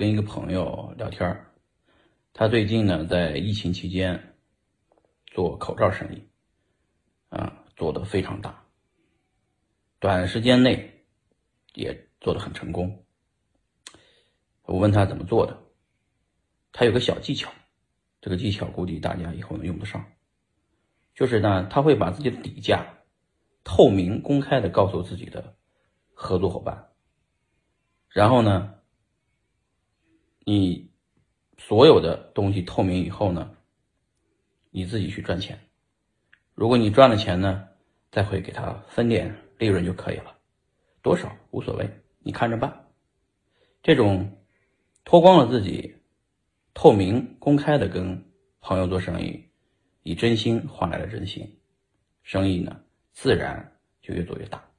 跟一个朋友聊天，他最近呢在疫情期间做口罩生意，啊，做的非常大，短时间内也做得很成功。我问他怎么做的，他有个小技巧，这个技巧估计大家以后能用得上，就是呢，他会把自己的底价透明公开的告诉自己的合作伙伴。然后呢，你所有的东西透明以后呢，你自己去赚钱。如果你赚了钱呢，再会给他分点利润就可以了，多少无所谓，你看着办。这种脱光了自己，透明公开的跟朋友做生意，以真心换来了真心，生意呢自然就越做越大。